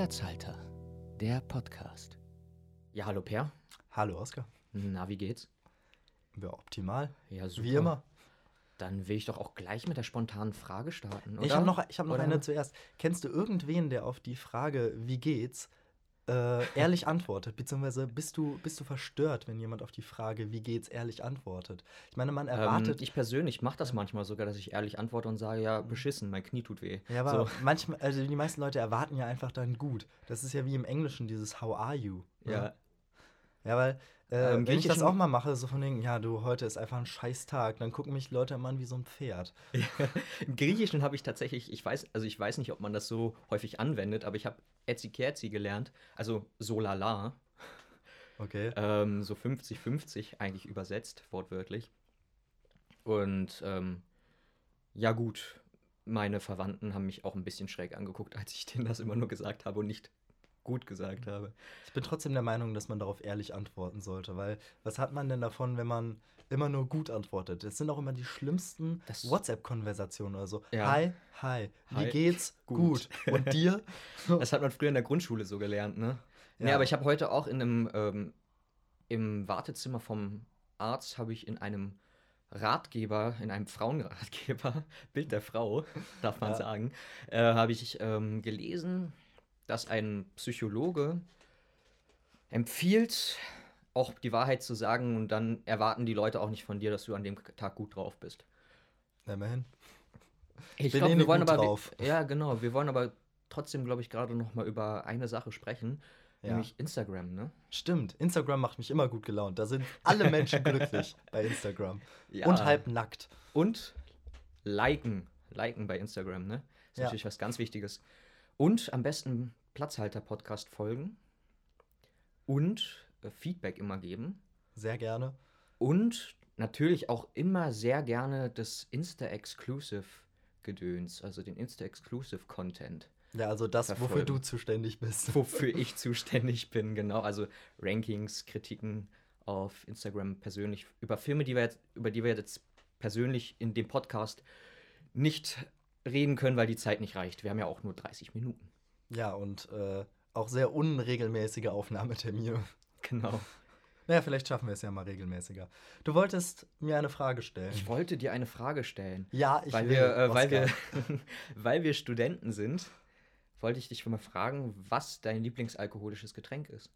Platzhalter, der Podcast. Ja, hallo Per. Hallo Oskar. Na, wie geht's? Ja, optimal. Ja, super. Wie immer. Dann will ich doch auch gleich mit der spontanen Frage starten. Oder? Ich habe noch, ich hab noch Oder? eine zuerst. Kennst du irgendwen, der auf die Frage, wie geht's, äh, ehrlich antwortet? Beziehungsweise bist du, bist du verstört, wenn jemand auf die Frage, wie geht's, ehrlich antwortet? Ich meine, man erwartet. Ähm, ich persönlich mache das manchmal sogar, dass ich ehrlich antworte und sage, ja, beschissen, mein Knie tut weh. ja, aber so. manchmal, also die meisten Leute erwarten ja einfach dann gut. Das ist ja wie im Englischen dieses How are you? ne? Ja, Ja, weil, äh, Ähm, wenn ich das auch mal mache, so von denen, ja, du, heute ist einfach ein scheiß Tag, dann gucken mich Leute immer an wie so ein Pferd. Im Griechischen habe ich tatsächlich, ich weiß, also ich weiß nicht, ob man das so häufig anwendet, aber ich habe Etzikerzi gelernt, also solala, Okay. ähm, so 50-50 eigentlich übersetzt, wortwörtlich. Und ähm, ja gut, meine Verwandten haben mich auch ein bisschen schräg angeguckt, als ich denen das immer nur gesagt habe und nicht gut gesagt habe. Ich bin trotzdem der Meinung, dass man darauf ehrlich antworten sollte, weil was hat man denn davon, wenn man immer nur gut antwortet? Das sind auch immer die schlimmsten WhatsApp-Konversationen oder so. Ja. Hi, hi, wie Hi, geht's? gut. Gut. Und dir? Das hat man früher in der Grundschule so gelernt, ne? Nee, Ja. aber ich habe heute auch in einem, ähm, im Wartezimmer vom Arzt habe ich in einem Ratgeber, in einem Frauenratgeber, Bild der Frau, darf man Ja. sagen, äh, habe ich ähm, gelesen, dass ein Psychologe empfiehlt, auch die Wahrheit zu sagen und dann erwarten die Leute auch nicht von dir, dass du an dem Tag gut drauf bist. Na, immerhin. Ich glaube, wir wollen aber. drauf. Ja, genau. Wir wollen aber trotzdem, glaube ich, gerade noch mal über eine Sache sprechen, Ja. nämlich Instagram, ne? Stimmt, Instagram macht mich immer gut gelaunt. Da sind alle Menschen glücklich bei Instagram. Ja. Und halb nackt. Und liken. Liken bei Instagram, ne? Ist Ja. natürlich was ganz Wichtiges. Und am besten Platzhalter-Podcast folgen. Und äh, Feedback immer geben. Sehr gerne. Und natürlich auch immer sehr gerne das Insta-Exclusive-Gedöns, also den Insta-Exclusive-Content. Ja, also das, wofür Verfolgen. du zuständig bist. wofür ich zuständig bin, genau. Also Rankings, Kritiken auf Instagram persönlich über Filme, die wir jetzt, über die wir jetzt persönlich in dem Podcast nicht reden können, weil die Zeit nicht reicht. Wir haben ja auch nur 30 Minuten. Ja, und äh, auch sehr unregelmäßige Aufnahmetermine. Genau. Naja, vielleicht schaffen wir es ja mal regelmäßiger. Du wolltest mir eine Frage stellen. Ich wollte dir eine Frage stellen. ja, ich weil, will, wir, äh, weil, wir, weil wir Studenten sind, wollte ich dich mal fragen, was dein Lieblingsalkoholisches Getränk ist.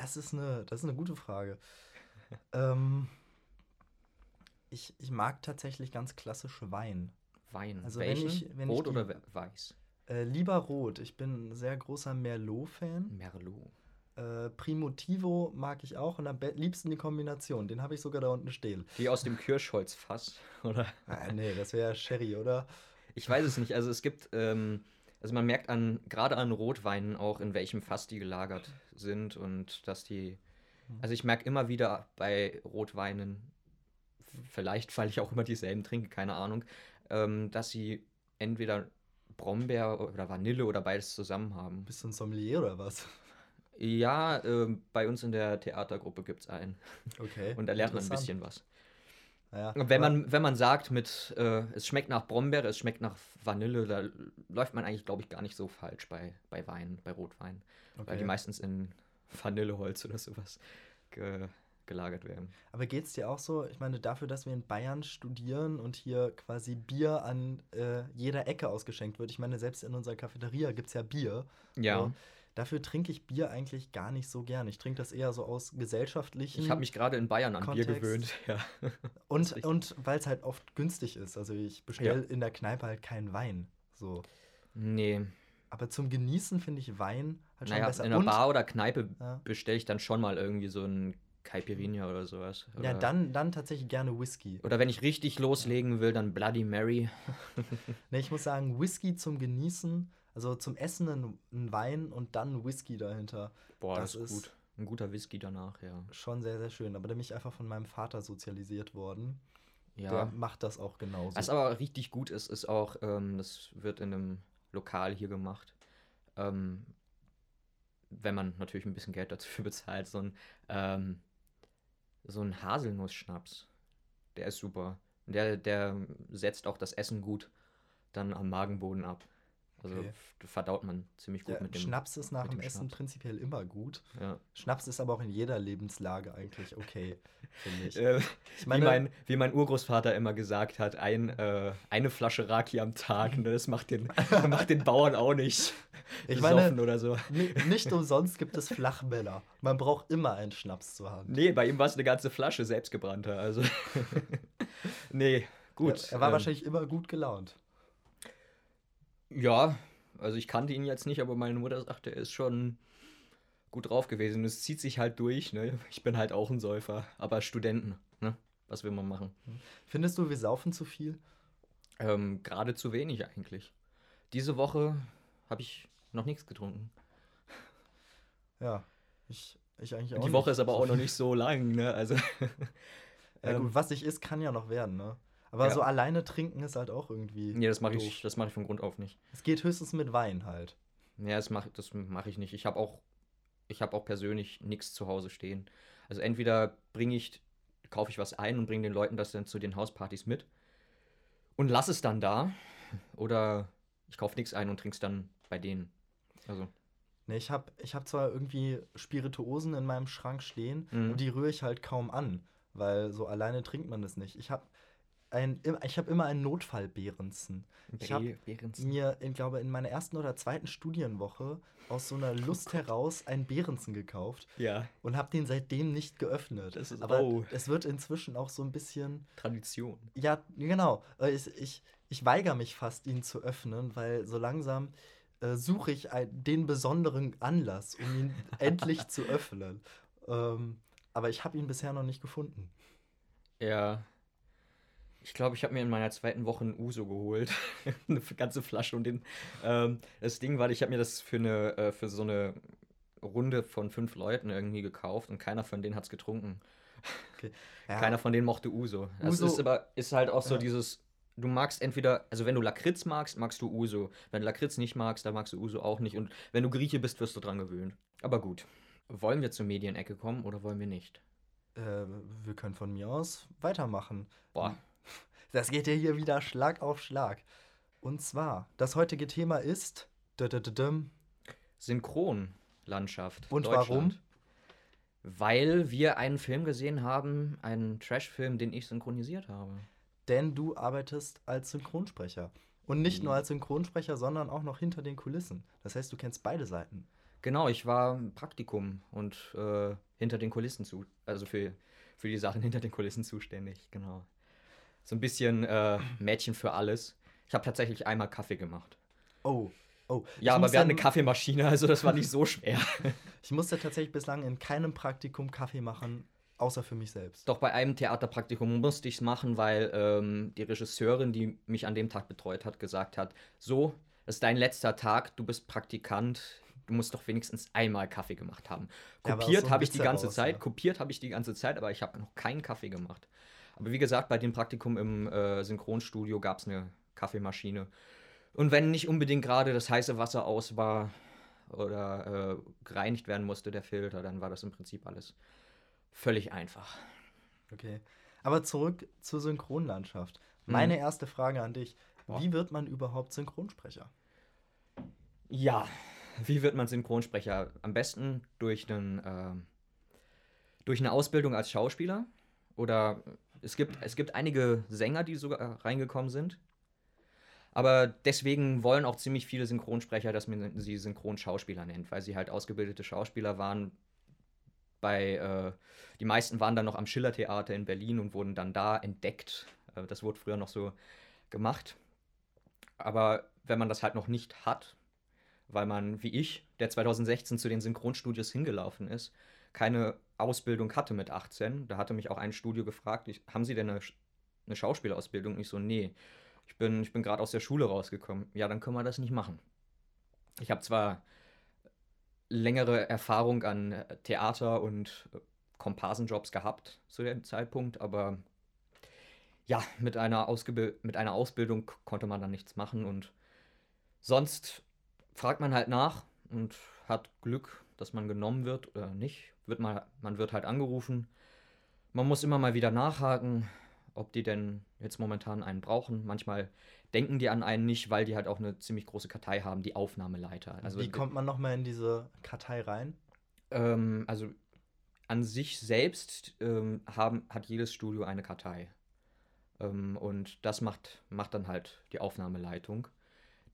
Das ist eine, das ist eine gute Frage. ähm, ich, ich mag tatsächlich ganz klassisch Wein. Wein. Also wenn ich- wenn ich Rot die- oder we- weiß? Äh, lieber rot. Ich bin ein sehr großer Merlot-Fan. Merlot. Äh, Primitivo mag ich auch und am liebsten die Kombination. Den habe ich sogar da unten stehen. Die aus dem Kirschholzfass, oder? Ah, nee, das wäre Sherry, oder? Ich weiß es nicht. Also es gibt, ähm, also man merkt an, gerade an Rotweinen auch, in welchem Fass die gelagert sind und dass die. Also ich merke immer wieder bei Rotweinen, vielleicht weil ich auch immer dieselben trinke, keine Ahnung, ähm, dass sie entweder Brombeer oder Vanille oder beides zusammen haben. Bist du ein Sommelier oder was? Ja, ähm, bei uns in der Theatergruppe gibt es einen. Okay. Und da lernt man ein bisschen was. Ja, wenn man, wenn man sagt, mit, äh, es schmeckt nach Brombeere, es schmeckt nach Vanille, da läuft man eigentlich, glaube ich, gar nicht so falsch bei, bei Wein, bei Rotwein. Weil die Okay. meistens in Vanilleholz oder sowas ge gelagert werden. Aber geht es dir auch so? Ich meine, dafür, dass wir in Bayern studieren und hier quasi Bier an äh, jeder Ecke ausgeschenkt wird. Ich meine, selbst in unserer Cafeteria gibt es ja Bier. Ja. So. Dafür trinke ich Bier eigentlich gar nicht so gern. Ich trinke das eher so aus gesellschaftlichen. Ich habe mich gerade in Bayern an Bier Kontext. gewöhnt. Ja. und und weil es halt oft günstig ist. Also ich bestelle in der Kneipe halt keinen Wein. So. Nee, Aber zum Genießen finde ich Wein halt schon naja, besser. in einer und, Bar oder Kneipe Ja. bestelle ich dann schon mal irgendwie so ein Caipirinha oder sowas. Oder, ja, dann, dann tatsächlich gerne Whisky. Oder wenn ich richtig loslegen will, dann Bloody Mary. Ne, ich muss sagen, Whisky zum Genießen, also zum Essen ein, ein Wein und dann Whisky dahinter. Boah, Das das, ist ist- gut. Ein guter Whisky danach, ja. Schon sehr, sehr schön. Aber da bin ich einfach von meinem Vater sozialisiert worden. Ja. Der macht das auch genauso. Was aber richtig gut ist, ist auch, ähm, das wird in einem Lokal hier gemacht. Ähm, wenn man natürlich ein bisschen Geld dafür bezahlt, so ein, ähm, so ein Haselnussschnaps. Der ist super. Der, der setzt auch das Essen gut dann am Magenboden ab. Also Okay. verdaut man ziemlich gut Ja, mit dem. Schnaps ist nach dem Essen Schnaps. prinzipiell immer gut. Ja. Schnaps ist aber auch in jeder Lebenslage eigentlich okay, finde ich. Äh, Ich wie, meine, mein, wie mein Urgroßvater immer gesagt hat, ein, äh, eine Flasche Raki am Tag, ne, das macht den, macht den Bauern auch nicht Ich besoffen meine- oder so. ni- nicht umsonst gibt es Flachmänner. Man braucht immer einen Schnaps zur Hand. Nee, bei ihm war es eine ganze Flasche selbstgebrannter. Also. nee, gut. Er, er war ähm, wahrscheinlich immer gut gelaunt. Ja, also ich kannte ihn jetzt nicht, aber meine Mutter sagt, er ist schon gut drauf gewesen. Es zieht sich halt durch, ne? Ich bin halt auch ein Säufer, aber Studenten, ne? Was will man machen? Findest du, wir saufen zu viel? Ähm, Gerade zu wenig eigentlich. Diese Woche habe ich noch nichts getrunken. Ja, ich, ich eigentlich auch Die Woche nicht. ist aber auch noch nicht so lang, ne? Also. Ja, ähm, gut, was nicht ist, kann ja noch werden, ne? Aber Ja. so alleine trinken ist halt auch irgendwie. nee, das mache ich, das mach ich von Grund auf nicht. Es geht höchstens mit Wein halt. Ja, das mache das mach ich nicht. Ich habe auch, ich habe auch persönlich nichts zu Hause stehen. Also entweder bringe ich, kaufe ich was ein und bringe den Leuten das dann zu den Hauspartys mit und lass es dann da. Oder ich kaufe nichts ein und trinke es dann bei denen. Also, Ne, ich habe ich hab zwar irgendwie Spirituosen in meinem Schrank stehen, Mhm. aber die rühre ich halt kaum an, weil so alleine trinkt man das nicht. Ich habe ein, ich hab immer einen Notfall-Behrensen. Ich hab Behrensen. Mir, ich glaube, in meiner ersten oder zweiten Studienwoche aus so einer Lust heraus einen Behrensen gekauft Ja, und habe den seitdem nicht geöffnet. Das ist- aber oh. es wird inzwischen auch so ein bisschen Tradition. Ja, genau. Äh, Ich, ich, ich weigere mich fast, ihn zu öffnen, weil so langsam äh, suche ich ein, den besonderen Anlass, um ihn endlich zu öffnen. Ähm, aber ich habe ihn bisher noch nicht gefunden. Ja. Ich glaube, ich habe mir in meiner zweiten Woche ein Uso geholt. eine ganze Flasche. Und den, ähm, das Ding war, ich habe mir das für, eine, äh, für so eine Runde von fünf Leuten irgendwie gekauft und keiner von denen hat es getrunken. Ja, Keiner von denen mochte Uso. Das Uso- ist aber ist halt auch so Ja. dieses, du magst entweder, also wenn du Lakritz magst, magst du Uso. Wenn du Lakritz nicht magst, dann magst du Uso auch nicht. Und wenn du Grieche bist, wirst du dran gewöhnt. Aber gut. Wollen wir zur Medienecke kommen oder wollen wir nicht? äh, wir können von mir aus weitermachen. Boah. Das geht ja hier wieder Schlag auf Schlag. Und zwar, das heutige Thema ist. Synchronlandschaft. Und warum? Weil wir einen Film gesehen haben, einen Trash-Film, den ich synchronisiert habe. Denn du arbeitest als Synchronsprecher. Und nicht nur Mhm. als Synchronsprecher, sondern auch noch hinter den Kulissen. Das heißt, du kennst beide Seiten. Genau, ich war im Praktikum und äh, hinter den Kulissen zu, also für, für die Sachen hinter den Kulissen zuständig, genau. So ein bisschen äh, Mädchen für alles. Ich habe tatsächlich einmal Kaffee gemacht. Oh, oh. Ja, aber wir hatten eine Kaffeemaschine, also das war nicht so schwer. Ich musste tatsächlich bislang in keinem Praktikum Kaffee machen, außer für mich selbst. Doch bei einem Theaterpraktikum musste ich es machen, weil ähm, die Regisseurin, die mich an dem Tag betreut hat, gesagt hat, so, das ist dein letzter Tag, du bist Praktikant, du musst doch wenigstens einmal Kaffee gemacht haben. Ja, Kopiert so einem habe ich die ganze heraus, Zeit, ja. kopiert habe ich die ganze Zeit, aber ich habe noch keinen Kaffee gemacht. Aber wie gesagt, bei dem Praktikum im äh, Synchronstudio gab es eine Kaffeemaschine. Und wenn nicht unbedingt gerade das heiße Wasser aus war oder äh, gereinigt werden musste, der Filter, dann war das im Prinzip alles völlig einfach. Okay. Aber zurück zur Synchronlandschaft. Mhm. Meine erste Frage an dich. Boah. Wie wird man überhaupt Synchronsprecher? Ja, wie wird man Synchronsprecher? Am besten durch, einen, ähm, durch eine Ausbildung als Schauspieler. Oder es gibt, es gibt einige Sänger, die sogar reingekommen sind. Aber deswegen wollen auch ziemlich viele Synchronsprecher, dass man sie Synchronschauspieler nennt, weil sie halt ausgebildete Schauspieler waren. Bei, äh, die meisten waren dann noch am Schillertheater in Berlin und wurden dann da entdeckt. Äh, das wurde früher noch so gemacht. Aber wenn man das halt noch nicht hat, weil man, wie ich, der 2016 zu den Synchronstudios hingelaufen ist, keine Ausbildung hatte mit 18. Da hatte mich auch ein Studio gefragt, ich, haben Sie denn eine, eine Schauspielausbildung? Und ich so, nee, ich bin, ich bin gerade aus der Schule rausgekommen. Ja, dann können wir das nicht machen. Ich habe zwar längere Erfahrung an äh, Theater und äh, Komparsenjobs gehabt zu dem Zeitpunkt, aber ja, mit einer, mit einer Ausbildung konnte man dann nichts machen und sonst fragt man halt nach und hat Glück, dass man genommen wird oder nicht. Wird mal, man wird halt angerufen. Man muss immer mal wieder nachhaken, ob die denn jetzt momentan einen brauchen. Manchmal denken die an einen nicht, weil die halt auch eine ziemlich große Kartei haben, die Aufnahmeleiter. Also, Wie kommt man nochmal in diese Kartei rein? Ähm, also an sich selbst ähm, haben, hat jedes Studio eine Kartei. Ähm, und das macht, macht dann halt die Aufnahmeleitung,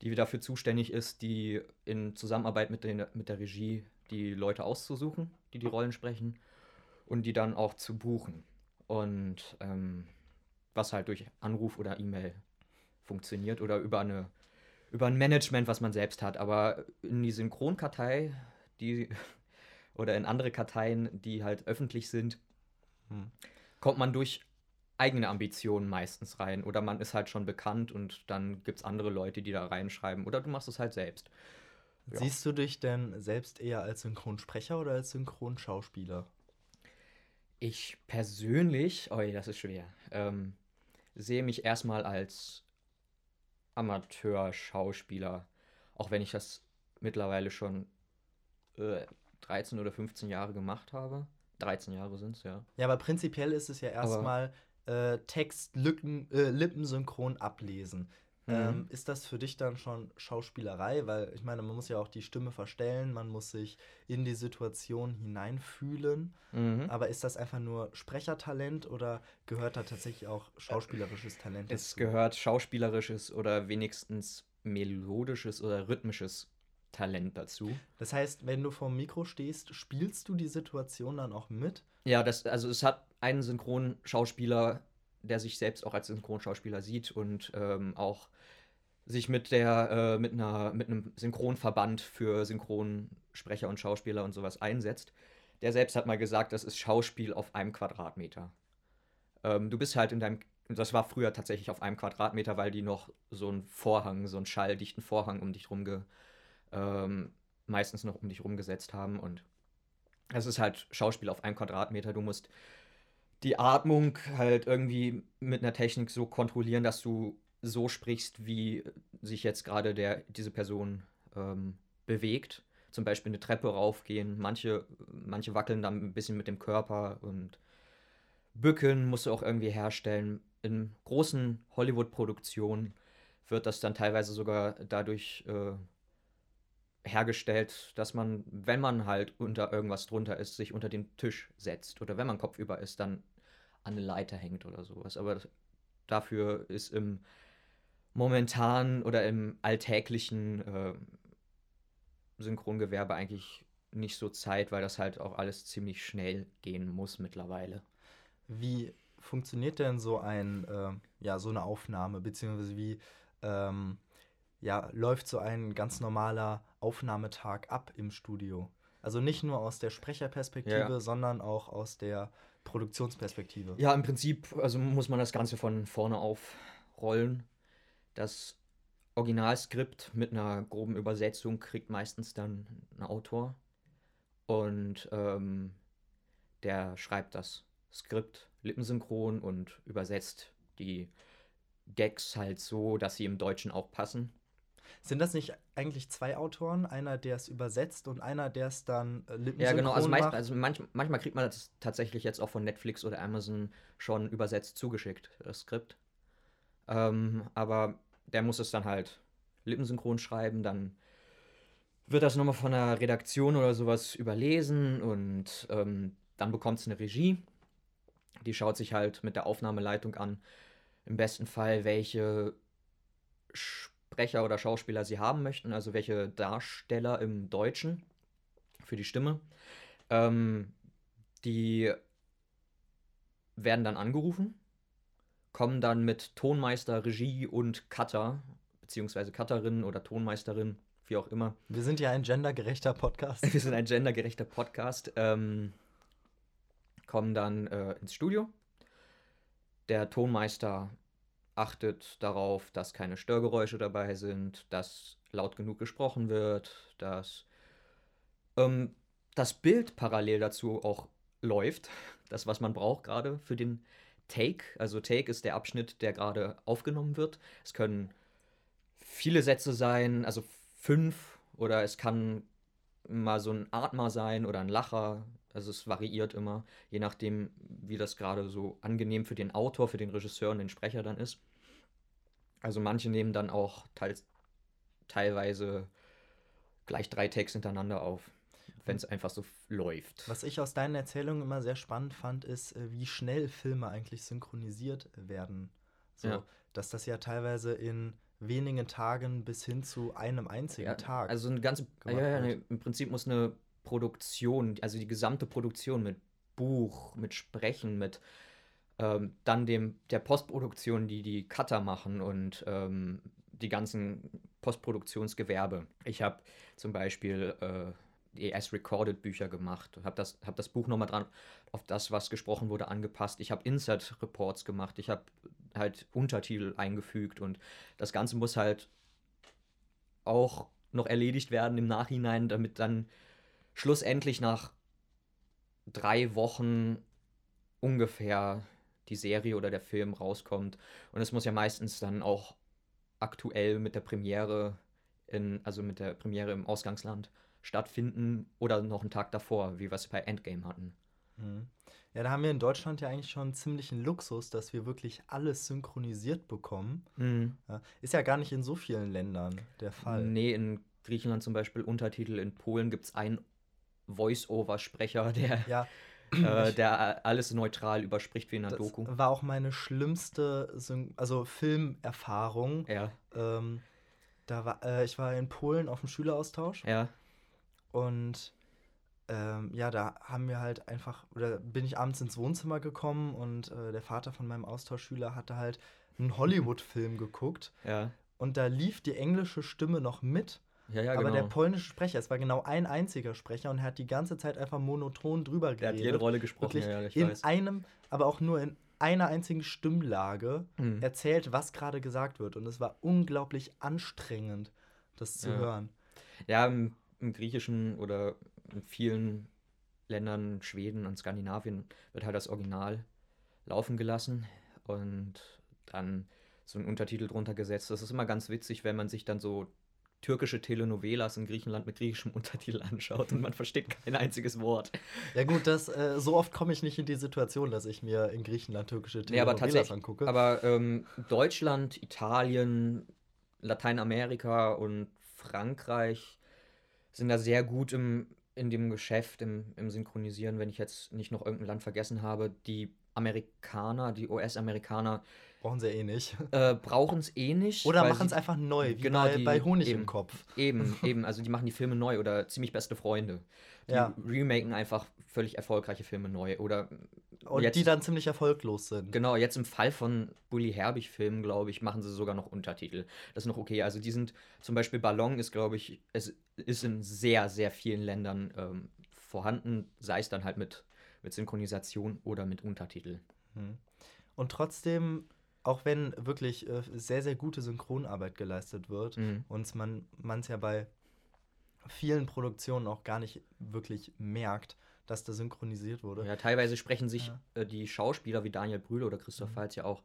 die dafür zuständig ist, die in Zusammenarbeit mit, den, mit der Regie die Leute auszusuchen, die die Rollen sprechen und die dann auch zu buchen. Und ähm, was halt durch Anruf oder E-Mail funktioniert oder über eine über ein Management, was man selbst hat. Aber in die Synchronkartei, die oder in andere Karteien, die halt öffentlich sind, hm. kommt man durch eigene Ambitionen meistens rein. Oder man ist halt schon bekannt und dann gibt es andere Leute, die da reinschreiben. Oder du machst es halt selbst. Ja. Siehst du dich denn selbst eher als Synchronsprecher oder als Synchronschauspieler? Ich persönlich, oh, das ist schwer, ähm, sehe mich erstmal als Amateur-Schauspieler, auch wenn ich das mittlerweile schon äh, 13 oder 15 Jahre gemacht habe. 13 Jahre sind es, ja. Ja, aber prinzipiell ist es ja erstmal äh, Text, Lücken, äh, Lippensynchron ablesen. Mhm. Ähm, ist das für dich dann schon Schauspielerei? Weil ich meine, man muss ja auch die Stimme verstellen, man muss sich in die Situation hineinfühlen. Mhm. Aber ist das einfach nur Sprechertalent oder gehört da tatsächlich auch schauspielerisches Talent dazu? Es gehört schauspielerisches oder wenigstens melodisches oder rhythmisches Talent dazu. Das heißt, wenn du vor dem Mikro stehst, spielst du die Situation dann auch mit? Ja, das, also es hat einen Synchronschauspieler, der sich selbst auch als Synchronschauspieler sieht und ähm, auch sich mit der äh, mit einer mit einem Synchronverband für Synchronsprecher und Schauspieler und sowas einsetzt. Der selbst hat mal gesagt, das ist Schauspiel auf einem Quadratmeter. Ähm, du bist halt in deinem das war früher tatsächlich auf einem Quadratmeter, weil die noch so einen Vorhang, so einen schalldichten Vorhang um dich rum ähm, meistens noch um dich rumgesetzt haben und es ist halt Schauspiel auf einem Quadratmeter. Du musst die Atmung halt irgendwie mit einer Technik so kontrollieren, dass du so sprichst, wie sich jetzt gerade der, diese Person ähm, bewegt. Zum Beispiel eine Treppe raufgehen. Manche, manche wackeln dann ein bisschen mit dem Körper und Bücken musst du auch irgendwie herstellen. In großen Hollywood-Produktionen wird das dann teilweise sogar dadurch äh, hergestellt, dass man, wenn man halt unter irgendwas drunter ist, sich unter den Tisch setzt. Oder wenn man kopfüber ist, dann an eine Leiter hängt oder sowas. Aber dafür ist im momentan oder im alltäglichen äh, Synchrongewerbe eigentlich nicht so Zeit, weil das halt auch alles ziemlich schnell gehen muss mittlerweile. Wie funktioniert denn so ein, äh, ja, so eine Aufnahme, beziehungsweise wie ähm, ja, läuft so ein ganz normaler Aufnahmetag ab im Studio? Also nicht nur aus der Sprecherperspektive, ja. sondern auch aus der Produktionsperspektive. Ja, im Prinzip also muss man das Ganze von vorne aufrollen. Das Originalskript mit einer groben Übersetzung kriegt meistens dann ein Autor und ähm, der schreibt das Skript lippensynchron und übersetzt die Gags halt so, dass sie im Deutschen auch passen. Sind das nicht eigentlich zwei Autoren? Einer, der es übersetzt und einer, der es dann äh, Ja, genau. Also, meist, also manch, manchmal kriegt man das tatsächlich jetzt auch von Netflix oder Amazon schon übersetzt zugeschickt, das Skript. Ähm, aber der muss es dann halt lippensynchron schreiben, dann wird das nochmal von der Redaktion oder sowas überlesen und ähm, dann bekommt es eine Regie. Die schaut sich halt mit der Aufnahmeleitung an, im besten Fall, welche Sprecher oder Schauspieler sie haben möchten, also welche Darsteller im Deutschen für die Stimme. Ähm, die werden dann angerufen, kommen dann mit Tonmeister, Regie und Cutter, beziehungsweise Cutterin oder Tonmeisterin, wie auch immer. Wir sind ja ein gendergerechter Podcast. Wir sind ein gendergerechter Podcast. Ähm, kommen dann äh, ins Studio. Der Tonmeister achtet darauf, dass keine Störgeräusche dabei sind, dass laut genug gesprochen wird, dass ähm, das Bild parallel dazu auch läuft. Das, was man braucht gerade für den Take. Also Take ist der Abschnitt, der gerade aufgenommen wird. Es können viele Sätze sein, also fünf oder es kann mal so ein Atmer sein oder ein Lacher. Also es variiert immer, je nachdem, wie das gerade so angenehm für den Autor, für den Regisseur und den Sprecher dann ist. Also manche nehmen dann auch teils, teilweise gleich drei Takes hintereinander auf, wenn es einfach so läuft. Was ich aus deinen Erzählungen immer sehr spannend fand, ist, äh, wie schnell Filme eigentlich synchronisiert werden. So, Ja. dass das ja teilweise in wenigen Tagen bis hin zu einem einzigen Ja, Tag. Also eine ganze, ja, ja, wird. ne, im Prinzip muss eine Produktion, also die gesamte Produktion mit Buch, mit Sprechen, mit ähm, dann dem der Postproduktion, die die Cutter machen und ähm, die ganzen Postproduktionsgewerbe. Ich habe zum Beispiel äh, die S-Recorded Bücher gemacht, habe das, hab das Buch nochmal dran auf das, was gesprochen wurde, angepasst. Ich habe Insert-Reports gemacht, ich habe halt Untertitel eingefügt und das Ganze muss halt auch noch erledigt werden im Nachhinein, damit dann schlussendlich nach drei Wochen ungefähr die Serie oder der Film rauskommt. Und es muss ja meistens dann auch aktuell mit der Premiere in, also mit der Premiere im Ausgangsland stattfinden oder noch einen Tag davor, wie wir es bei Endgame hatten. Mhm. Ja, da haben wir in Deutschland ja eigentlich schon ziemlichen Luxus, dass wir wirklich alles synchronisiert bekommen. Ja, ist ja gar nicht in so vielen Ländern der Fall. Nee, in Griechenland zum Beispiel Untertitel, in Polen gibt es einen Voice-Over-Sprecher, der, Ja, äh, der alles neutral überspricht wie in einer das Doku. war auch meine schlimmste Syn also Filmerfahrung. Ja, Ähm, da war, äh, ich war in Polen auf dem Schüleraustausch ja, und ähm, ja, da haben wir halt einfach, oder bin ich abends ins Wohnzimmer gekommen und äh, der Vater von meinem Austauschschüler hatte halt einen Hollywood-Film geguckt ja. und da lief die englische Stimme noch mit, Ja, ja, aber genau. der polnische Sprecher, es war genau ein einziger Sprecher und er hat die ganze Zeit einfach monoton drüber der hat geredet. jede Rolle gesprochen, Wirklich ja, ja, ich in weiß. einem, aber auch nur in einer einzigen Stimmlage Mhm. erzählt, was gerade gesagt wird. Und es war unglaublich anstrengend, das zu Ja. hören. Ja, im, im Griechischen oder in vielen Ländern, Schweden und Skandinavien, wird halt das Original laufen gelassen und dann so ein Untertitel drunter gesetzt. Das ist immer ganz witzig, wenn man sich dann so türkische Telenovelas in Griechenland mit griechischem Untertitel anschaut und man versteht kein einziges Wort. Ja gut, das, äh, so oft komme ich nicht in die Situation, dass ich mir in Griechenland türkische Nee, aber Telenovelas angucke. Aber ähm, Deutschland, Italien, Lateinamerika und Frankreich sind da sehr gut im, in dem Geschäft, im, im Synchronisieren, wenn ich jetzt nicht noch irgendein Land vergessen habe. Die Amerikaner, die US-Amerikaner Brauchen sie eh nicht. äh, brauchen es eh nicht. Oder machen es einfach neu, wie Genau, bei, die- bei Honig eben. im Kopf. Eben, eben, also die machen die Filme neu oder ziemlich beste Freunde. Die Ja. remaken einfach völlig erfolgreiche Filme neu. Oder Und jetzt, die dann ziemlich erfolglos sind. Genau, jetzt im Fall von Bully Herbig-Filmen, glaube ich, machen sie sogar noch Untertitel. Das ist noch okay. Also die sind, zum Beispiel Ballon ist, glaube ich, es ist in sehr, sehr vielen Ländern ähm, vorhanden, sei es dann halt mit, mit Synchronisation oder mit Untertitel. Mhm. Und trotzdem, auch wenn wirklich äh, sehr, sehr gute Synchronarbeit geleistet wird, Mhm. und man es ja bei vielen Produktionen auch gar nicht wirklich merkt, dass da synchronisiert wurde. Ja, teilweise sprechen sich Ja. äh, die Schauspieler wie Daniel Brühl oder Christoph Mhm. Waltz ja auch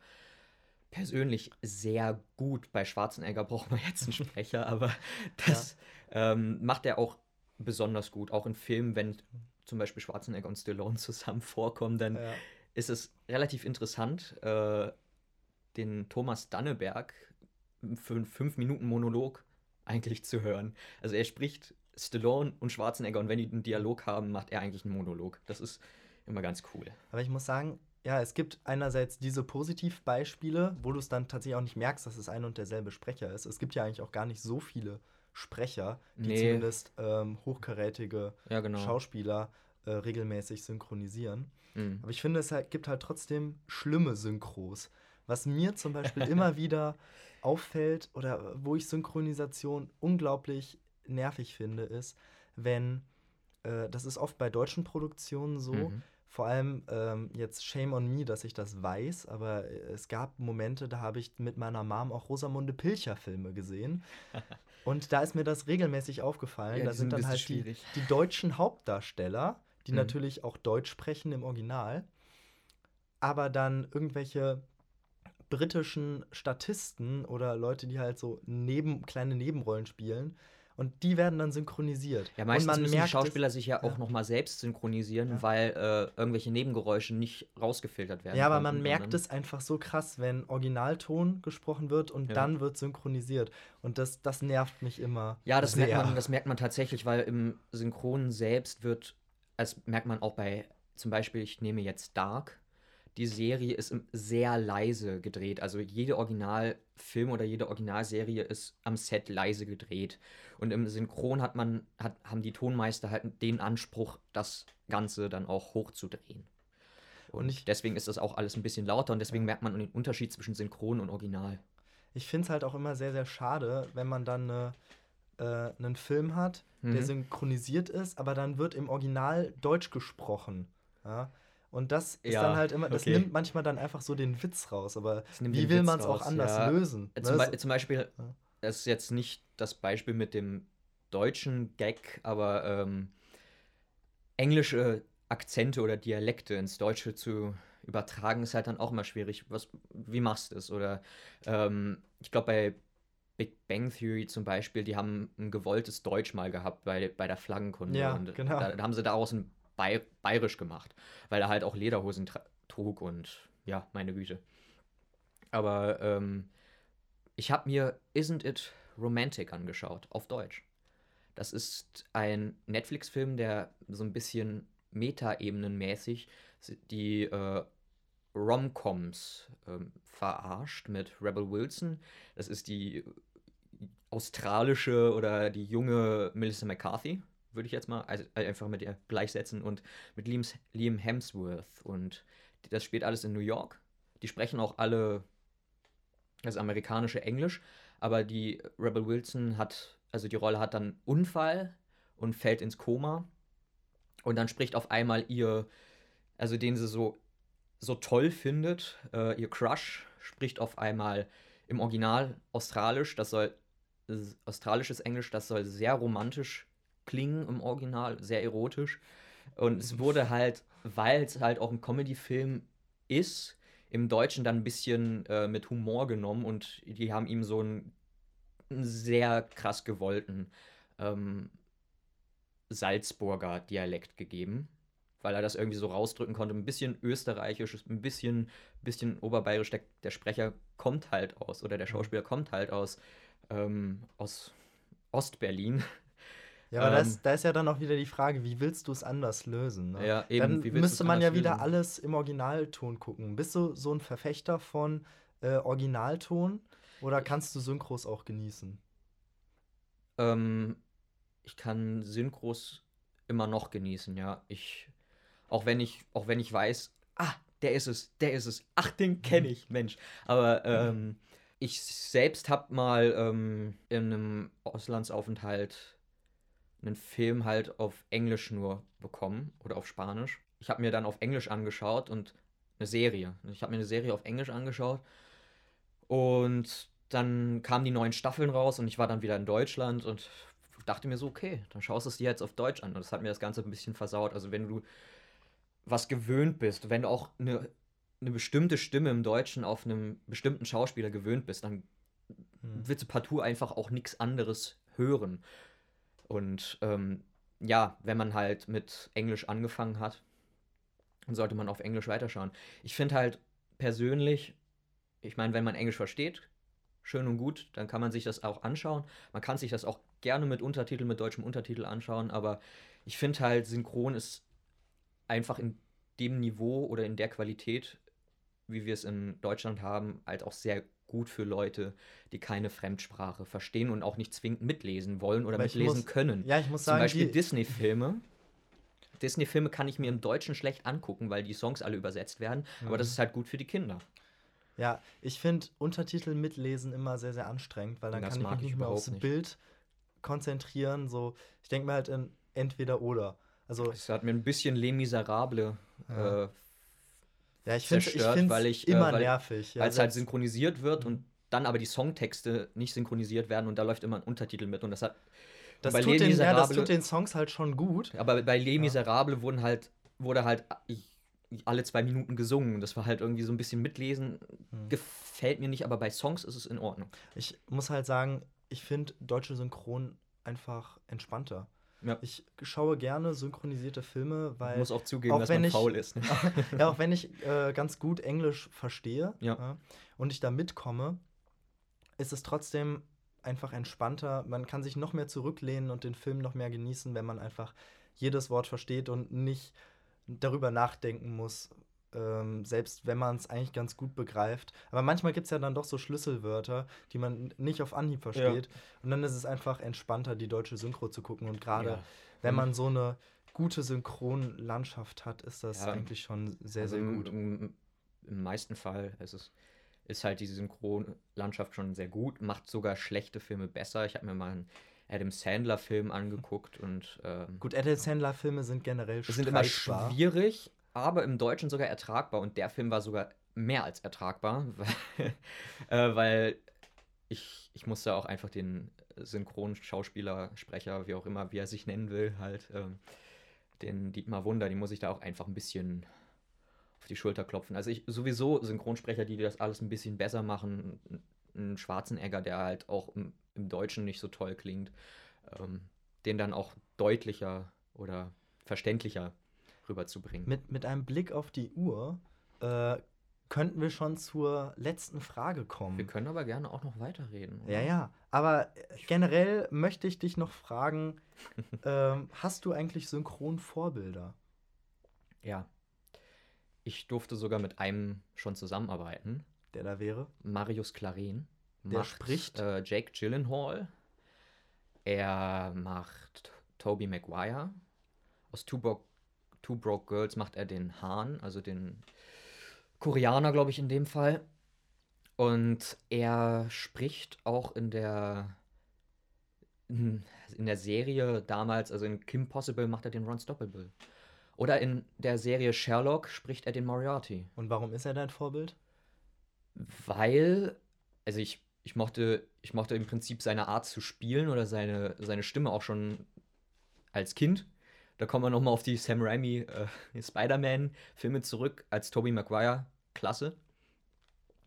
persönlich sehr gut. Bei Schwarzenegger braucht man jetzt einen Sprecher, aber das ähm, macht er auch besonders gut. Auch in Filmen, wenn zum Beispiel Schwarzenegger und Stallone zusammen vorkommen, dann Ja. ist es relativ interessant, äh, den Thomas Danneberg für einen 5-Minuten-Monolog eigentlich zu hören. Also er spricht Stallone und Schwarzenegger und wenn die einen Dialog haben, macht er eigentlich einen Monolog. Das ist immer ganz cool. Aber ich muss sagen, ja, es gibt einerseits diese Positivbeispiele, wo du es dann tatsächlich auch nicht merkst, dass es ein und derselbe Sprecher ist. Es gibt ja eigentlich auch gar nicht so viele Sprecher, die Nee. zumindest ähm, hochkarätige Ja, genau. Schauspieler äh, regelmäßig synchronisieren. Mhm. Aber ich finde, es halt, gibt halt trotzdem schlimme Synchros. Was mir zum Beispiel immer wieder auffällt oder wo ich Synchronisation unglaublich nervig finde, ist, wenn, äh, das ist oft bei deutschen Produktionen so, Mhm. vor allem ähm, jetzt Shame on Me, dass ich das weiß, aber äh, es gab Momente, da habe ich mit meiner Mom auch Rosamunde Pilcher Filme gesehen. Und da ist mir das regelmäßig aufgefallen. Ja, da sind dann halt die, die deutschen Hauptdarsteller, die Mhm. natürlich auch Deutsch sprechen im Original, aber dann irgendwelche britischen Statisten oder Leute, die halt so neben, kleine Nebenrollen spielen. Und die werden dann synchronisiert. Ja, meistens müssen die Schauspieler sich ja auch ja. nochmal selbst synchronisieren, Ja. weil äh, irgendwelche Nebengeräusche nicht rausgefiltert werden. Ja, aber man merkt es einfach so krass, wenn Originalton gesprochen wird und Ja. dann wird synchronisiert. Und das, das nervt mich immer. Ja, das sehr. merkt, man, das merkt man tatsächlich, weil im Synchronen selbst wird, das merkt man auch bei, zum Beispiel, ich nehme jetzt Dark. Die Serie ist sehr leise gedreht. Also jede Originalfilm oder jede Originalserie ist am Set leise gedreht. Und im Synchron hat man, hat, haben die Tonmeister halt den Anspruch, das Ganze dann auch hochzudrehen. Und Und deswegen ist das auch alles ein bisschen lauter und deswegen merkt man den Unterschied zwischen Synchron und Original. Ich finde es halt auch immer sehr, sehr schade, wenn man dann eine, äh, einen Film hat, der Mhm. synchronisiert ist, aber dann wird im Original Deutsch gesprochen. Ja? Und das ist Ja, dann halt immer, das okay. nimmt manchmal dann einfach so den Witz raus. Aber wie will man es auch anders ja. lösen? Äh, ne? Zum, Be zum Beispiel, Ja. das ist jetzt nicht das Beispiel mit dem deutschen Gag, aber ähm, englische Akzente oder Dialekte ins Deutsche zu übertragen, ist halt dann auch immer schwierig. Was, wie machst du es? Oder ähm, ich glaube, bei Big Bang Theory zum Beispiel, die haben ein gewolltes Deutsch mal gehabt bei, bei der Flaggenkunde. Ja, und genau. da, da haben sie daraus ein Bayerisch gemacht, weil er halt auch Lederhosen trug und ja, meine Güte. Aber ähm, ich habe mir Isn't It Romantic angeschaut, auf Deutsch. Das ist ein Netflix-Film, der so ein bisschen Meta-Ebenen-mäßig die äh, Rom-Coms ähm, verarscht mit Rebel Wilson. Das ist die australische oder die junge Melissa McCarthy, würde ich jetzt mal also einfach mit ihr gleichsetzen und mit Liam, Hemsworth. Und das spielt alles in New York. Die sprechen auch alle das amerikanische Englisch, aber die Rebel Wilson hat, also die Rolle hat dann Unfall und fällt ins Koma. Und dann spricht auf einmal ihr, also den sie so, so toll findet, äh, ihr Crush, spricht auf einmal im Original australisch, das soll s- australisches Englisch, das soll sehr romantisch klingen im Original, sehr erotisch. Und es wurde halt, weil es halt auch ein Comedy-Film ist, im Deutschen dann ein bisschen äh, mit Humor genommen und die haben ihm so einen, einen sehr krass gewollten ähm, Salzburger Dialekt gegeben, weil er das irgendwie so rausdrücken konnte. Ein bisschen österreichisch, ein bisschen, bisschen oberbayerisch. Der, der Sprecher kommt halt aus, oder der Schauspieler kommt halt aus, ähm, aus Ostberlin. Ja, aber Ähm, das, da ist ja dann auch wieder die Frage, wie willst du es anders lösen? Ne? Ja, eben, dann müsste man ja wieder lösen? alles im Originalton gucken. Bist du so ein Verfechter von äh, Originalton oder kannst du Synchros auch genießen? Ähm, ich kann Synchros immer noch genießen, ja. Ich, auch wenn ich, auch wenn ich weiß, ah, der ist es, der ist es, ach, den kenne ich, Mensch. Aber ähm, ich selbst habe mal ähm, in einem Auslandsaufenthalt einen Film halt auf Englisch nur bekommen oder auf Spanisch. Ich habe mir dann auf Englisch angeschaut und eine Serie. Ich habe mir eine Serie auf Englisch angeschaut und dann kamen die neuen Staffeln raus und ich war dann wieder in Deutschland und dachte mir so, okay, dann schaust du es dir jetzt auf Deutsch an. Und das hat mir das Ganze ein bisschen versaut. Also wenn du was gewöhnt bist, wenn du auch eine, eine bestimmte Stimme im Deutschen auf einem bestimmten Schauspieler gewöhnt bist, dann Hm. willst du partout einfach auch nichts anderes hören. Und ähm, ja, wenn man halt mit Englisch angefangen hat, dann sollte man auf Englisch weiterschauen. Ich finde halt persönlich, ich meine, wenn man Englisch versteht, schön und gut, dann kann man sich das auch anschauen. Man kann sich das auch gerne mit Untertitel, mit deutschem Untertitel anschauen, aber ich finde halt, Synchron ist einfach in dem Niveau oder in der Qualität, wie wir es in Deutschland haben, halt auch sehr gut für Leute, die keine Fremdsprache verstehen und auch nicht zwingend mitlesen wollen oder Aber mitlesen muss- können. Ja, ich muss Zum sagen, Beispiel die, Disney-Filme. Disney-Filme kann ich mir im Deutschen schlecht angucken, weil die Songs alle übersetzt werden. Aber das Mhm. ist halt gut für die Kinder. ja, ich finde Untertitel mitlesen immer sehr, sehr anstrengend, weil dann Das kann ich mich ich nicht mehr aufs nicht. Bild konzentrieren. So, ich denke mir halt in entweder oder. Also, Es hat mir ein bisschen Les Miserables, Ja. äh, ja, ich finde zerstört, es weil ich, äh, immer weil- nervig. Ja, weil es halt synchronisiert wird Mhm. und dann aber die Songtexte nicht synchronisiert werden und da läuft immer ein Untertitel mit und das hat das bei tut, Les den, ja, das tut den Songs halt schon gut. aber bei Les Ja. Miserables wurden halt wurde halt alle zwei Minuten gesungen das war halt irgendwie so ein bisschen mitlesen Mhm. gefällt mir nicht aber bei Songs ist es in Ordnung Ich muss halt sagen, ich finde deutsche Synchron einfach entspannter. Ja. Ich schaue gerne synchronisierte Filme, weil. Ich muss auch zugeben, auch dass wenn man ich- faul ist. Ne? ja, auch wenn ich äh, ganz gut Englisch verstehe Ja. und ich da mitkomme, ist es trotzdem einfach entspannter. Man kann sich noch mehr zurücklehnen und den Film noch mehr genießen, wenn man einfach jedes Wort versteht und nicht darüber nachdenken muss, ähm, selbst wenn man es eigentlich ganz gut begreift. Aber manchmal gibt es ja dann doch so Schlüsselwörter, die man nicht auf Anhieb versteht. Und dann ist es einfach entspannter, die deutsche Synchro zu gucken. Und gerade Ja. wenn Und- man so eine gute Synchronlandschaft hat, ist das Ja. eigentlich schon sehr, also sehr gut. Im, Im meisten Fall ist es ist halt diese Synchronlandschaft schon sehr gut, macht sogar schlechte Filme besser. Ich habe mir mal einen Adam Sandler-Film angeguckt und ähm, Gut, Adam Sandler-Filme sind generell es sind immer schwierig, aber im Deutschen sogar ertragbar und der Film war sogar mehr als ertragbar, weil, äh, weil ich, ich musste auch einfach den Synchronschauspieler, Sprecher, wie auch immer, wie er sich nennen will, halt, ähm, den Dietmar Wunder, die muss ich da auch einfach ein bisschen auf die Schulter klopfen. Also ich sowieso Synchronsprecher, die das alles ein bisschen besser machen, einen Schwarzenegger, der halt auch im, im Deutschen nicht so toll klingt, ähm, den dann auch deutlicher oder verständlicher rüberzubringen. Mit, mit einem Blick auf die Uhr äh, könnten wir schon zur letzten Frage kommen. Wir können aber gerne auch noch weiterreden. oder? Ja, ja. Aber äh, generell möchte ich dich noch fragen: ähm, Hast du eigentlich Synchronvorbilder? Ja. Ich durfte sogar mit einem schon zusammenarbeiten. Der da wäre? Marius Claren. Der macht, spricht? Äh, Jake Gyllenhaal. Er macht Toby Maguire. Aus Two Two Broke Girls macht er den Hahn, also den Koreaner, glaube ich, in dem Fall. Und er spricht auch in der in in der Serie damals, also in Kim Possible macht er den Ron Stoppable. Oder in der Serie Sherlock spricht er den Moriarty. Und warum ist er dein Vorbild? Weil, also ich, ich mochte, ich mochte im Prinzip seine Art zu spielen oder seine, seine Stimme auch schon als Kind. Da kommen wir nochmal auf die Sam Raimi äh, Spider-Man-Filme zurück, als Tobey Maguire, klasse.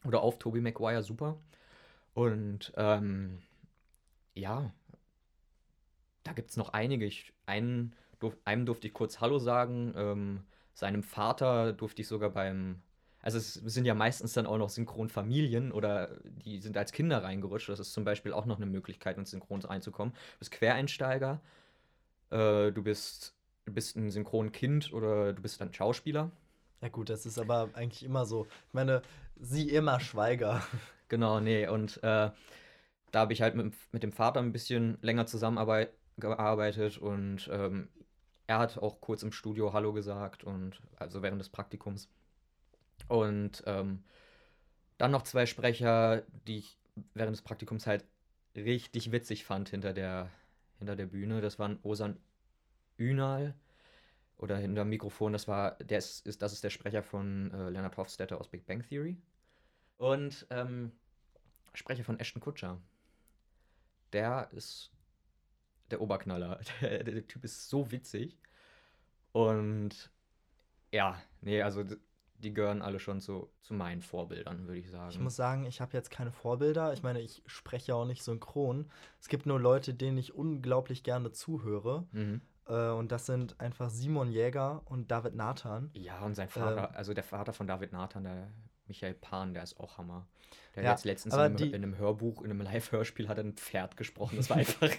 Oder auf Tobey Maguire, super. Und ähm, ja, da gibt es noch einige. Ich, einen, durf, einem durfte ich kurz Hallo sagen. Ähm, seinem Vater durfte ich sogar beim also es sind ja meistens dann auch noch Synchronfamilien oder die sind als Kinder reingerutscht. Das ist zum Beispiel auch noch eine Möglichkeit, ins Synchron einzukommen. Du bist Quereinsteiger, äh, du bist, du bist ein Synchronkind oder du bist dann Schauspieler. Ja, gut, das ist aber eigentlich immer so. Ich meine, sie immer Schweiger. Genau, nee. Und äh, da habe ich halt mit, mit dem Vater ein bisschen länger zusammengearbeitet und ähm, er hat auch kurz im Studio Hallo gesagt und also während des Praktikums. Und ähm, dann noch zwei Sprecher, die ich während des Praktikums halt richtig witzig fand hinter der, hinter der Bühne. Das waren Osan Ünal oder hinter dem Mikrofon. Das war, der ist, ist, das ist der Sprecher von äh, Leonard Hofstadter aus Big Bang Theory. Und ähm, Sprecher von Ashton Kutcher. Der ist der Oberknaller. Der, der Typ ist so witzig. Und ja, nee, also die gehören alle schon zu, zu meinen Vorbildern, würde ich sagen. Ich muss sagen, ich habe jetzt keine Vorbilder. Ich meine, ich spreche auch nicht synchron. Es gibt nur Leute, denen ich unglaublich gerne zuhöre. mhm. Äh, und das sind einfach Simon Jäger und David Nathan. Ja, und sein Vater, Ähm. also der Vater von David Nathan, der Michael Pan, der ist auch Hammer. Der Ja, hat jetzt letztens in einem, die- in einem Hörbuch, in einem Live-Hörspiel hat er ein Pferd gesprochen. Das war einfach.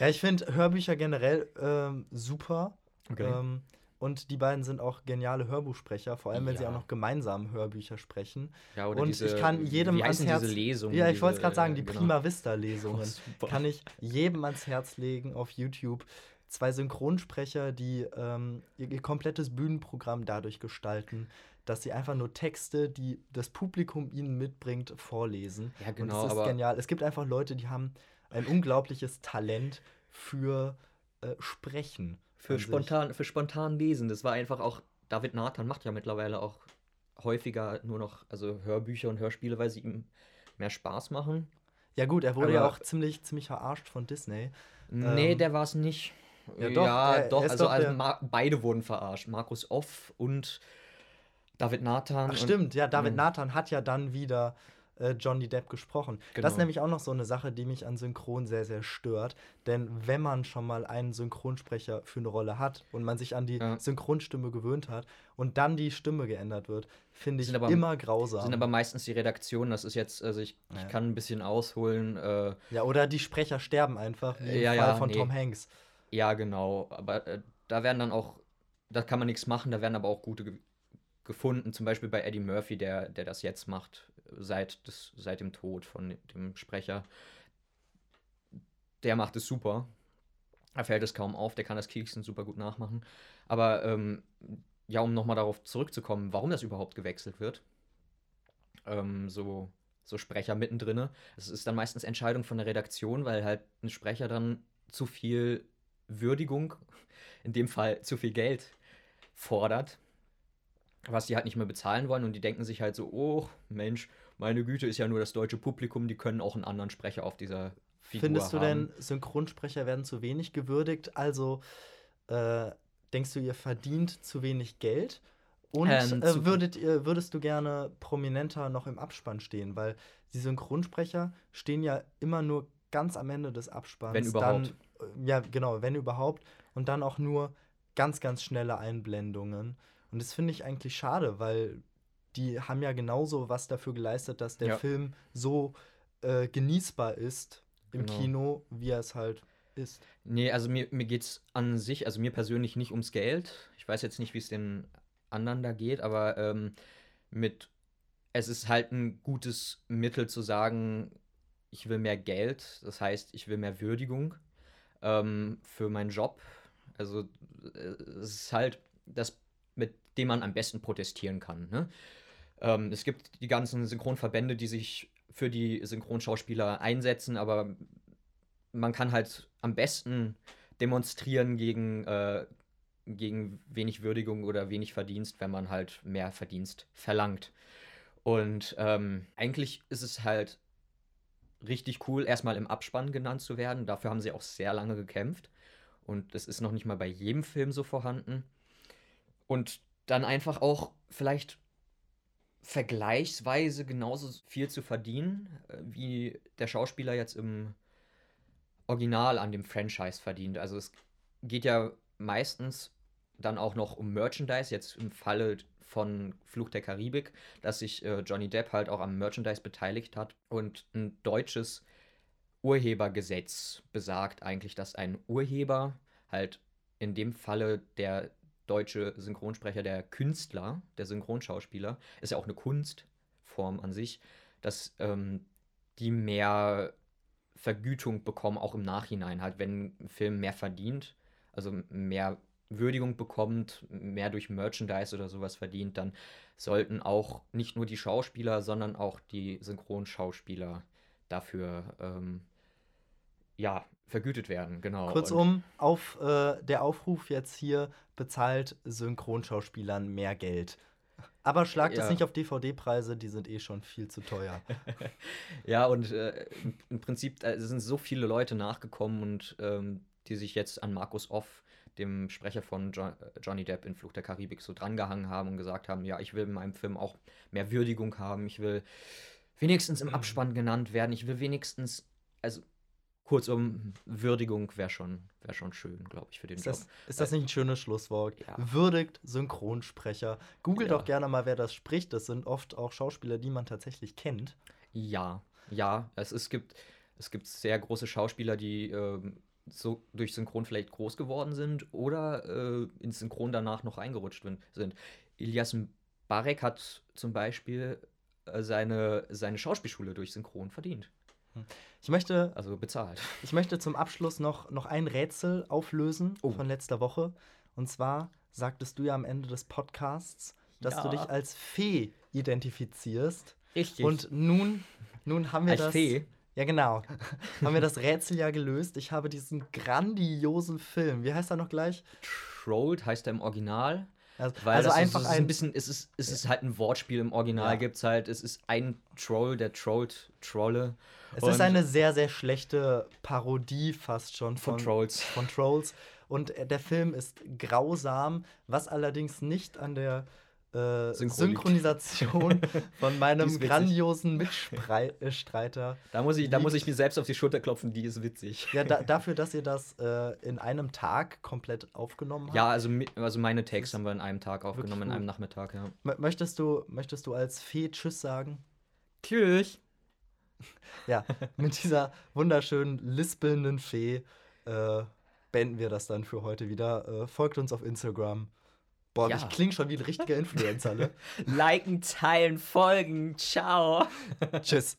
Ja, ich finde Hörbücher generell ähm, super. Okay. Ähm, und die beiden sind auch geniale Hörbuchsprecher, vor allem wenn sie Ja. auch noch gemeinsam Hörbücher sprechen. ja, oder und diese, ich kann jedem ans Herz. diese Lesungen? ja, ich wollte es gerade sagen, die äh, genau. Prima Vista-Lesungen. Oh, super. kann ich jedem ans Herz legen auf YouTube. Zwei Synchronsprecher, die ähm, ihr, ihr komplettes Bühnenprogramm dadurch gestalten, dass sie einfach nur Texte, die das Publikum ihnen mitbringt, vorlesen. Ja, genau, Und es ist aber genial. Es gibt einfach Leute, die haben ein unglaubliches Talent für äh, Sprechen. Für an sich. spontan, für spontan lesen, das war einfach auch, David Nathan macht ja mittlerweile auch häufiger nur noch, also Hörbücher und Hörspiele, weil sie ihm mehr Spaß machen. Ja, gut, er wurde ja Aber- auch ziemlich, ziemlich verarscht von Disney. Nee, Ähm, der war es nicht. ja, Ja, doch, doch, er- ist also, doch also beide wurden verarscht. Markus Off und David Nathan. Ach stimmt, ja, David Mhm. Nathan hat ja dann wieder äh, Johnny Depp gesprochen. Genau. Das ist nämlich auch noch so eine Sache, die mich an Synchron sehr, sehr stört. Denn wenn man schon mal einen Synchronsprecher für eine Rolle hat und man sich an die ja. Synchronstimme gewöhnt hat und dann die Stimme geändert wird, finde ich aber, immer grausam. Sind aber meistens die Redaktionen, das ist jetzt, also ich, ja. ich kann ein bisschen ausholen. Äh, ja, oder die Sprecher sterben einfach, wie im ja, Fall von nee. Tom Hanks. Ja, genau. Aber äh, da werden dann auch, da kann man nichts machen, da werden aber auch gute ge gefunden, zum Beispiel bei Eddie Murphy, der, der das jetzt macht, seit, des, seit dem Tod von dem Sprecher. Der macht es super. Da fällt es kaum auf, der kann das Kieksen super gut nachmachen. Aber ähm, ja, um nochmal darauf zurückzukommen, warum das überhaupt gewechselt wird, ähm, so, so Sprecher mittendrin. Es ist dann meistens Entscheidung von der Redaktion, weil halt ein Sprecher dann zu viel Würdigung, in dem Fall zu viel Geld fordert, was die halt nicht mehr bezahlen wollen und die denken sich halt so, oh Mensch, meine Güte ist ja nur das deutsche Publikum, die können auch einen anderen Sprecher auf dieser Figur Findest du haben. denn, Synchronsprecher werden zu wenig gewürdigt? Also äh, denkst du, ihr verdient zu wenig Geld? Und ähm, äh, würdet, würdest du gerne prominenter noch im Abspann stehen? Weil die Synchronsprecher stehen ja immer nur ganz am Ende des Abspanns. Wenn überhaupt. Dann, äh, ja, genau, wenn überhaupt. Und dann auch nur ganz, ganz schnelle Einblendungen. Und das finde ich eigentlich schade, weil die haben ja genauso was dafür geleistet, dass der ja. Film so äh, genießbar ist im genau. Kino, wie er es halt ist. Nee, also mir, mir geht es an sich, also mir persönlich nicht ums Geld. Ich weiß jetzt nicht, wie es den anderen da geht, aber ähm, mit, es ist halt ein gutes Mittel zu sagen, ich will mehr Geld, das heißt, ich will mehr Würdigung ähm, für meinen Job. Also äh, es ist halt das, mit dem man am besten protestieren kann. Ne? Ähm, es gibt die ganzen Synchronverbände, die sich für die Synchronschauspieler einsetzen, aber man kann halt am besten demonstrieren gegen, äh, gegen wenig Würdigung oder wenig Verdienst, wenn man halt mehr Verdienst verlangt. Und ähm, eigentlich ist es halt richtig cool, erstmal im Abspann genannt zu werden. Dafür haben sie auch sehr lange gekämpft. Und das ist noch nicht mal bei jedem Film so vorhanden. Und dann einfach auch vielleicht vergleichsweise genauso viel zu verdienen, äh, wie der Schauspieler jetzt im Original an dem Franchise verdient. Also es geht ja meistens dann auch noch um Merchandise, jetzt im Falle von Fluch der Karibik, dass sich äh, Johnny Depp halt auch am Merchandise beteiligt hat und ein deutsches Urhebergesetz besagt eigentlich, dass ein Urheber halt in dem Falle der deutsche Synchronsprecher, der Künstler, der Synchronschauspieler, ist ja auch eine Kunstform an sich, dass ähm, die mehr Vergütung bekommen, auch im Nachhinein, halt, wenn ein Film mehr verdient, also mehr Würdigung bekommt, mehr durch Merchandise oder sowas verdient, dann sollten auch nicht nur die Schauspieler, sondern auch die Synchronschauspieler dafür ähm, ja, vergütet werden, genau. Kurzum, auf, äh, der Aufruf jetzt hier bezahlt Synchronschauspielern mehr Geld. Aber schlagt ja. es nicht auf DVD-Preise, die sind eh schon viel zu teuer. ja, und äh, im Prinzip äh, sind so viele Leute nachgekommen und ähm, die sich jetzt an Markus Off, dem Sprecher von jo Johnny Depp in Fluch der Karibik, so drangehangen haben und gesagt haben, ja, ich will in meinem Film auch mehr Würdigung haben, ich will wenigstens im Abspann genannt werden, ich will wenigstens, also Kurzum, Würdigung wäre schon, wär schon schön, glaube ich, für den ist Job. Das, ist das nicht ein schönes Schlusswort? Ja. Würdigt Synchronsprecher. Googelt ja. doch gerne mal, wer das spricht. Das sind oft auch Schauspieler, die man tatsächlich kennt. Ja, ja. Es, es, gibt, es gibt sehr große Schauspieler, die äh, so durch Synchron vielleicht groß geworden sind oder äh, ins Synchron danach noch reingerutscht sind. Ilias Barek hat zum Beispiel äh, seine, seine Schauspielschule durch Synchron verdient. Ich möchte, also bezahlt. Ich möchte zum Abschluss noch, noch ein Rätsel auflösen oh. von letzter Woche. Und zwar sagtest du ja am Ende des Podcasts, dass ja. du dich als Fee identifizierst. Richtig. Und nun, nun haben wir als das. Fee? Ja, genau. haben wir das Rätsel ja gelöst. Ich habe diesen grandiosen Film. Wie heißt er noch gleich? Trolled heißt er im Original. Also, Weil also einfach ist, ein, ein bisschen, es ist, es ist halt ein Wortspiel im Original, ja. gibt es halt, es ist ein Troll, der trollt Trolle. Es ist eine sehr, sehr schlechte Parodie fast schon von, von Trolls. Von Trolls. Und der Film ist grausam, was allerdings nicht an der äh. Synchronisation von meinem grandiosen Mitstreiter. Da muss ich, da muss ich mir selbst auf die Schulter klopfen, die ist witzig. Ja, da, dafür, dass ihr das äh, in einem Tag komplett aufgenommen habt. Ja, also, also meine Takes haben wir in einem Tag aufgenommen, in einem Nachmittag, ja. Möchtest, du, möchtest du als Fee Tschüss sagen? Tschüss. Ja, mit dieser wunderschönen, lispelnden Fee äh, beenden wir das dann für heute wieder. Äh, folgt uns auf Instagram. Boah, Ja. ich klinge schon wie ein richtiger Influencer, ne? Liken, teilen, folgen. Ciao. Tschüss.